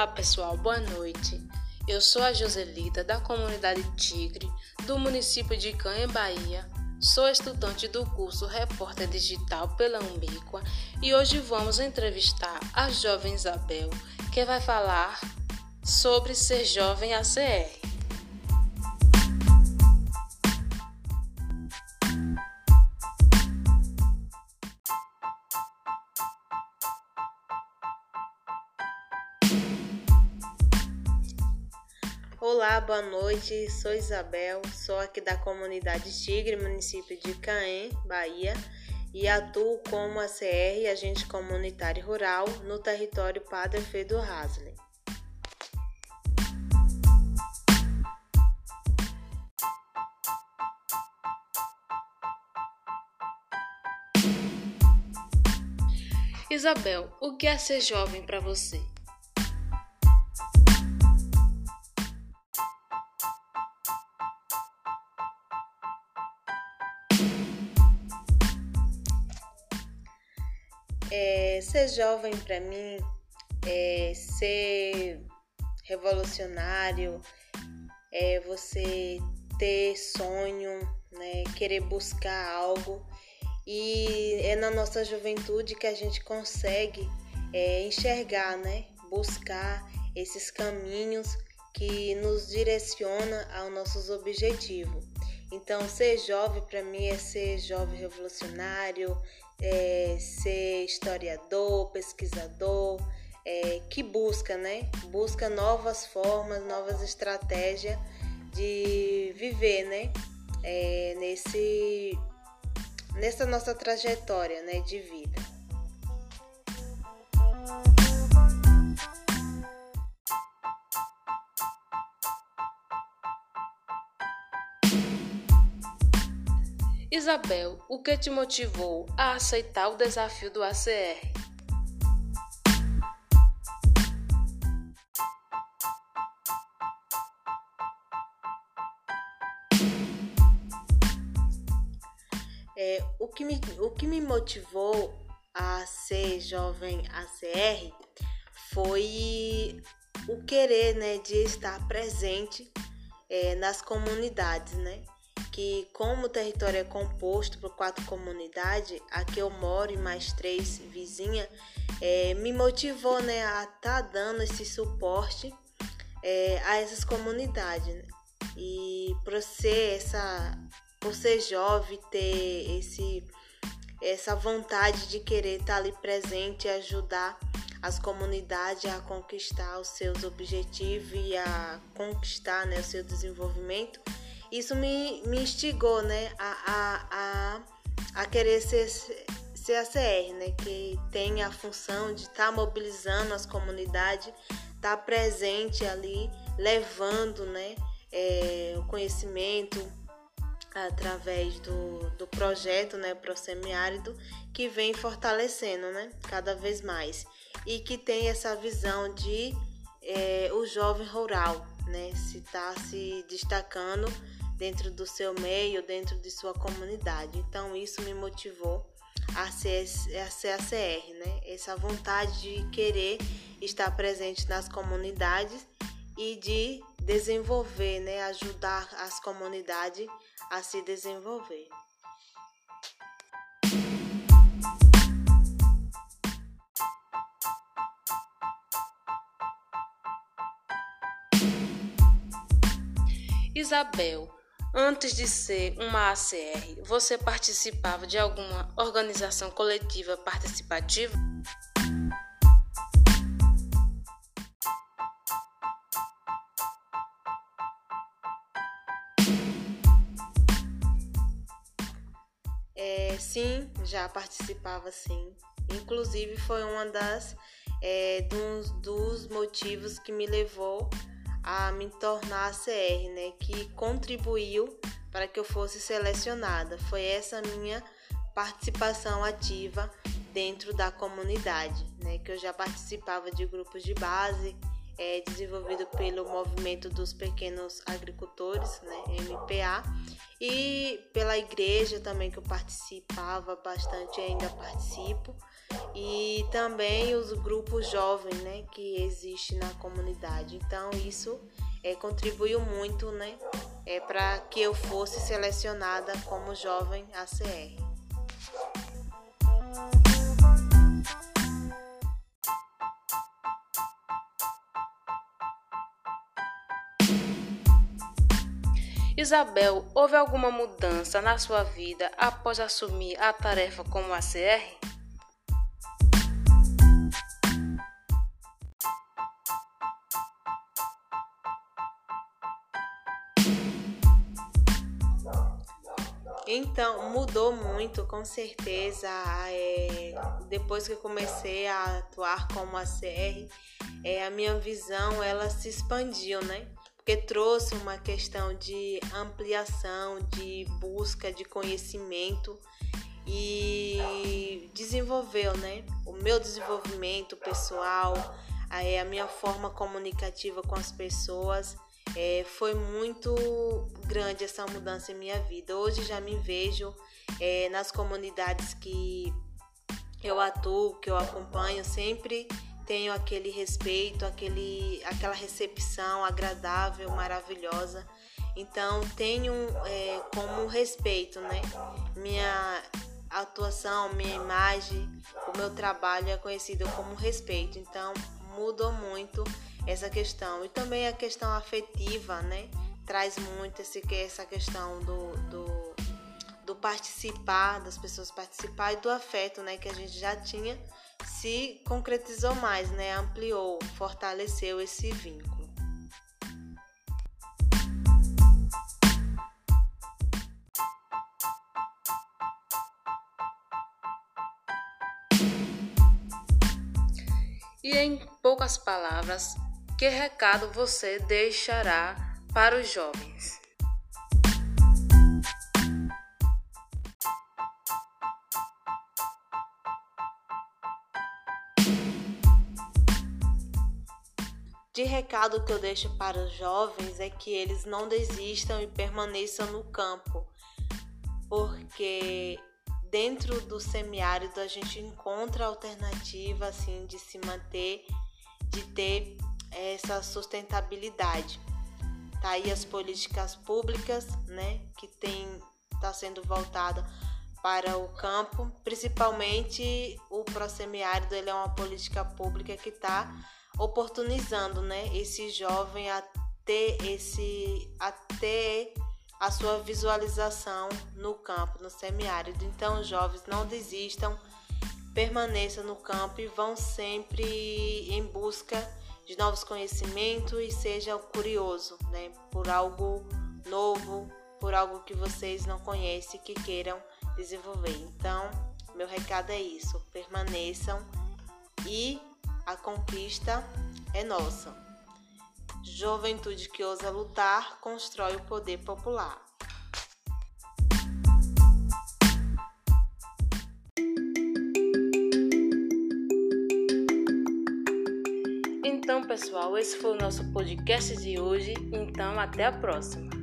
Olá pessoal, boa noite. Eu sou a Joselita da comunidade Tigre do município de Canha, Bahia. Sou estudante do curso Repórter Digital pela Umbíqua e hoje vamos entrevistar a jovem Isabel, que vai falar sobre ser jovem ACR. Olá, boa noite. Sou Isabel, sou aqui da comunidade Tigre, município de Caém, Bahia, e atuo como ACR, agente comunitário rural, no território Padre Fedo Hasley. Isabel, o que é ser jovem para você? É, ser jovem para mim é ser revolucionário, é você ter sonho, né, querer buscar algo e é na nossa juventude que a gente consegue é, enxergar, né, buscar esses caminhos que nos direciona aos nossos objetivos. Então, ser jovem para mim é ser jovem revolucionário, é ser historiador, pesquisador, é, que busca, né? Busca novas formas, novas estratégias de viver, né? É, nesse, nessa nossa trajetória, né? De vida. Isabel, o que te motivou a aceitar o desafio do ACR? É, o, que me, o que me motivou a ser jovem ACR foi o querer né, de estar presente é, nas comunidades, né? Que como o território é composto por quatro comunidades, aqui eu moro e mais três vizinhas, é, me motivou né, a estar tá dando esse suporte é, a essas comunidades. Né? E por ser essa, por ser jovem, ter esse, essa vontade de querer estar tá ali presente e ajudar as comunidades a conquistar os seus objetivos e a conquistar né, o seu desenvolvimento isso me, me instigou, né, a, a, a, a querer ser, ser ACR, né, que tem a função de estar tá mobilizando as comunidades, estar tá presente ali, levando, né, é, o conhecimento através do, do projeto, né, Pro Semiárido, que vem fortalecendo, né, cada vez mais. E que tem essa visão de é, o jovem rural, né, se está se destacando dentro do seu meio, dentro de sua comunidade. Então isso me motivou a ser, a ACR, né? Essa vontade de querer estar presente nas comunidades e de desenvolver, né? Ajudar as comunidades a se desenvolver. Isabel, Antes de ser uma ACR, você participava de alguma organização coletiva participativa? É, sim, já participava sim. Inclusive foi uma das é, dos, dos motivos que me levou a me tornar CR, né, que contribuiu para que eu fosse selecionada. Foi essa minha participação ativa dentro da comunidade, né, que eu já participava de grupos de base, é desenvolvido pelo Movimento dos Pequenos Agricultores, né, MPA, e pela igreja também que eu participava bastante, ainda participo, e também os grupos jovens, né, que existe na comunidade. Então isso é, contribuiu muito, né, é, para que eu fosse selecionada como jovem ACR. Isabel, houve alguma mudança na sua vida após assumir a tarefa como ACR? Então, mudou muito, com certeza. É, depois que comecei a atuar como ACR, é, a minha visão ela se expandiu, né? Porque trouxe uma questão de ampliação, de busca de conhecimento e desenvolveu, né? O meu desenvolvimento pessoal, a minha forma comunicativa com as pessoas. É, foi muito grande essa mudança em minha vida. Hoje já me vejo é, nas comunidades que eu atuo, que eu acompanho, sempre tenho aquele respeito, aquele, aquela recepção agradável, maravilhosa. Então tenho é, como respeito, né? Minha atuação, minha imagem, o meu trabalho é conhecido como respeito. Então mudou muito essa questão e também a questão afetiva, né? Traz muito esse, essa questão do, do, do participar, das pessoas participar e do afeto, né? Que a gente já tinha se concretizou mais, né? Ampliou, fortaleceu esse vínculo. E em poucas palavras, que recado você deixará para os jovens? De recado que eu deixo para os jovens é que eles não desistam e permaneçam no campo, porque dentro do semiárido a gente encontra alternativa assim de se manter, de ter essa sustentabilidade. Tá aí as políticas públicas, né, que tem tá sendo voltada para o campo, principalmente o prosemiárido, ele é uma política pública que está oportunizando, né, esse jovem a ter esse a ter a sua visualização no campo, no semiárido. Então, jovens não desistam, permaneçam no campo e vão sempre em busca de novos conhecimentos e seja curioso, né, por algo novo, por algo que vocês não conhecem que queiram desenvolver. Então, meu recado é isso: permaneçam e a conquista é nossa. Juventude que ousa lutar constrói o poder popular. Então, pessoal, esse foi o nosso podcast de hoje. Então, até a próxima.